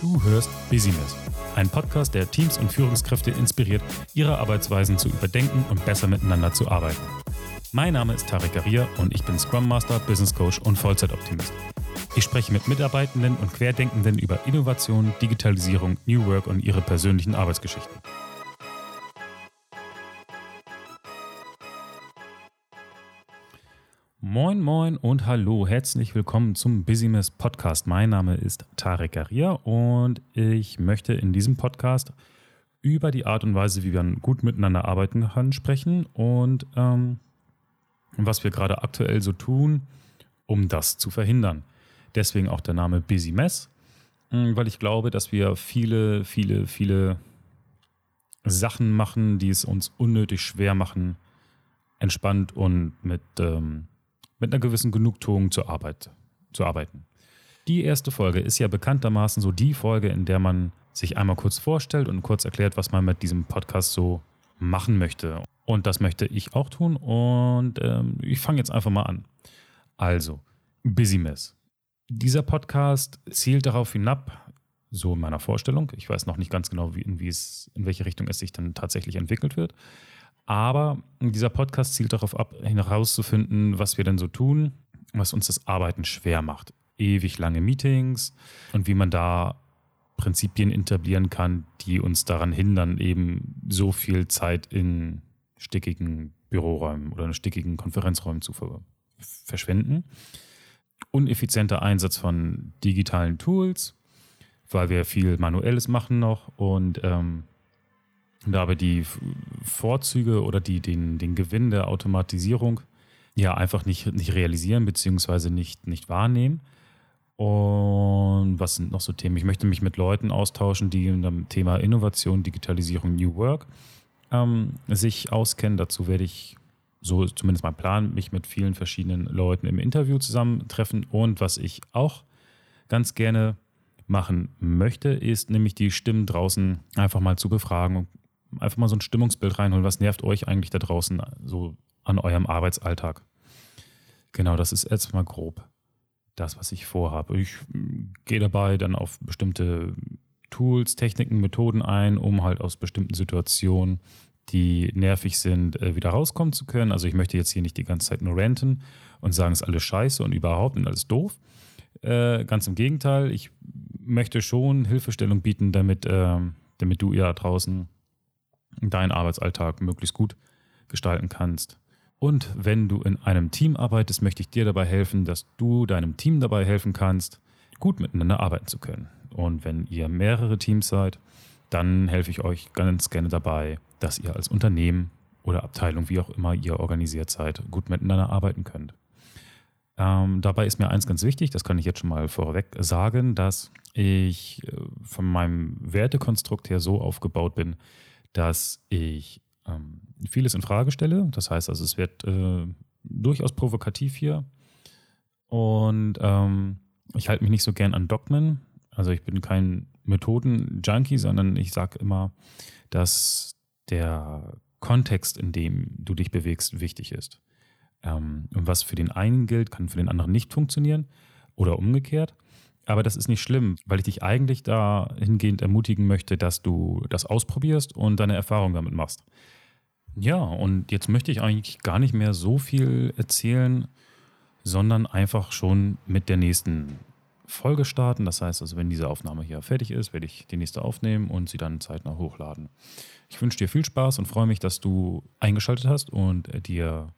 Du hörst Business, ein Podcast, der Teams und Führungskräfte inspiriert, ihre Arbeitsweisen zu überdenken und besser miteinander zu arbeiten. Mein Name ist Tarek Garia und ich bin Scrum Master, Business Coach und Vollzeitoptimist. Ich spreche mit Mitarbeitenden und Querdenkenden über Innovation, Digitalisierung, New Work und ihre persönlichen Arbeitsgeschichten. Moin, moin und hallo, herzlich willkommen zum Business Podcast. Mein Name ist Tarek Garia und ich möchte in diesem Podcast über die Art und Weise, wie wir gut miteinander arbeiten können, sprechen und ähm, was wir gerade aktuell so tun, um das zu verhindern. Deswegen auch der Name Busy Mess, hm, weil ich glaube, dass wir viele, viele, viele Sachen machen, die es uns unnötig schwer machen, entspannt und mit ähm, mit einer gewissen Genugtuung zur Arbeit zu arbeiten. Die erste Folge ist ja bekanntermaßen so die Folge, in der man sich einmal kurz vorstellt und kurz erklärt, was man mit diesem Podcast so machen möchte. Und das möchte ich auch tun und ähm, ich fange jetzt einfach mal an. Also, Busy Mess. Dieser Podcast zielt darauf hinab, so in meiner Vorstellung, ich weiß noch nicht ganz genau, wie, in, wie es, in welche Richtung es sich dann tatsächlich entwickelt wird, aber dieser Podcast zielt darauf ab, herauszufinden, was wir denn so tun, was uns das Arbeiten schwer macht. Ewig lange Meetings und wie man da Prinzipien etablieren kann, die uns daran hindern, eben so viel Zeit in stickigen Büroräumen oder in stickigen Konferenzräumen zu verschwenden. Uneffizienter Einsatz von digitalen Tools, weil wir viel Manuelles machen noch und ähm, dabei die Vorzüge oder die, den, den Gewinn der Automatisierung ja einfach nicht, nicht realisieren beziehungsweise nicht, nicht wahrnehmen. Und was sind noch so Themen? Ich möchte mich mit Leuten austauschen, die in dem Thema Innovation, Digitalisierung, New Work ähm, sich auskennen. Dazu werde ich, so zumindest mein Plan, mich mit vielen verschiedenen Leuten im Interview zusammentreffen. Und was ich auch ganz gerne machen möchte, ist nämlich die Stimmen draußen einfach mal zu befragen einfach mal so ein Stimmungsbild reinholen. Was nervt euch eigentlich da draußen so an eurem Arbeitsalltag? Genau, das ist jetzt mal grob das, was ich vorhabe. Ich mm, gehe dabei dann auf bestimmte Tools, Techniken, Methoden ein, um halt aus bestimmten Situationen, die nervig sind, äh, wieder rauskommen zu können. Also ich möchte jetzt hier nicht die ganze Zeit nur ranten und sagen, es ist alles scheiße und überhaupt und alles doof. Äh, ganz im Gegenteil, ich möchte schon Hilfestellung bieten, damit, äh, damit du ja draußen deinen Arbeitsalltag möglichst gut gestalten kannst. Und wenn du in einem Team arbeitest, möchte ich dir dabei helfen, dass du deinem Team dabei helfen kannst, gut miteinander arbeiten zu können. Und wenn ihr mehrere Teams seid, dann helfe ich euch ganz gerne dabei, dass ihr als Unternehmen oder Abteilung, wie auch immer ihr organisiert seid, gut miteinander arbeiten könnt. Ähm, dabei ist mir eins ganz wichtig, das kann ich jetzt schon mal vorweg sagen, dass ich äh, von meinem Wertekonstrukt her so aufgebaut bin, dass ich ähm, vieles in Frage stelle. Das heißt also, es wird äh, durchaus provokativ hier. Und ähm, ich halte mich nicht so gern an Dogmen. Also ich bin kein Methoden-Junkie, sondern ich sage immer, dass der Kontext, in dem du dich bewegst, wichtig ist. Ähm, und was für den einen gilt, kann für den anderen nicht funktionieren oder umgekehrt. Aber das ist nicht schlimm, weil ich dich eigentlich dahingehend ermutigen möchte, dass du das ausprobierst und deine Erfahrung damit machst. Ja, und jetzt möchte ich eigentlich gar nicht mehr so viel erzählen, sondern einfach schon mit der nächsten Folge starten. Das heißt also, wenn diese Aufnahme hier fertig ist, werde ich die nächste aufnehmen und sie dann zeitnah hochladen. Ich wünsche dir viel Spaß und freue mich, dass du eingeschaltet hast und dir